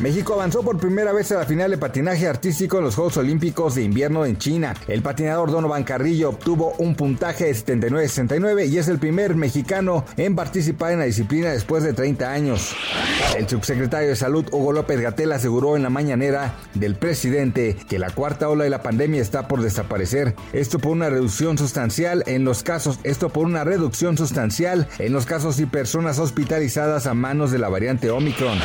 México avanzó por primera vez a la final de patinaje artístico en los Juegos Olímpicos de Invierno en China. El patinador Donovan Carrillo obtuvo un puntaje de 79-69 y es el primer mexicano en participar en la disciplina después de 30 años. El subsecretario de Salud Hugo López Gatel aseguró en la mañanera del presidente que la cuarta ola de la pandemia está por desaparecer. Esto por una reducción sustancial en los casos, esto por una reducción sustancial en los casos y personas hospitalizadas a manos de la variante Omicron.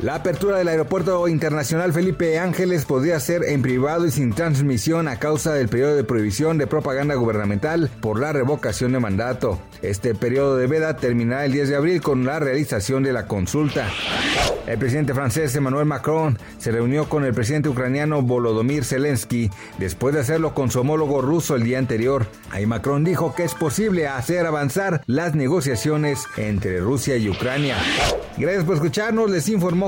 La apertura del Aeropuerto Internacional Felipe Ángeles podría ser en privado y sin transmisión a causa del periodo de prohibición de propaganda gubernamental por la revocación de mandato. Este periodo de veda terminará el 10 de abril con la realización de la consulta. El presidente francés Emmanuel Macron se reunió con el presidente ucraniano Volodymyr Zelensky después de hacerlo con su homólogo ruso el día anterior. Ahí Macron dijo que es posible hacer avanzar las negociaciones entre Rusia y Ucrania. Gracias por escucharnos, les informó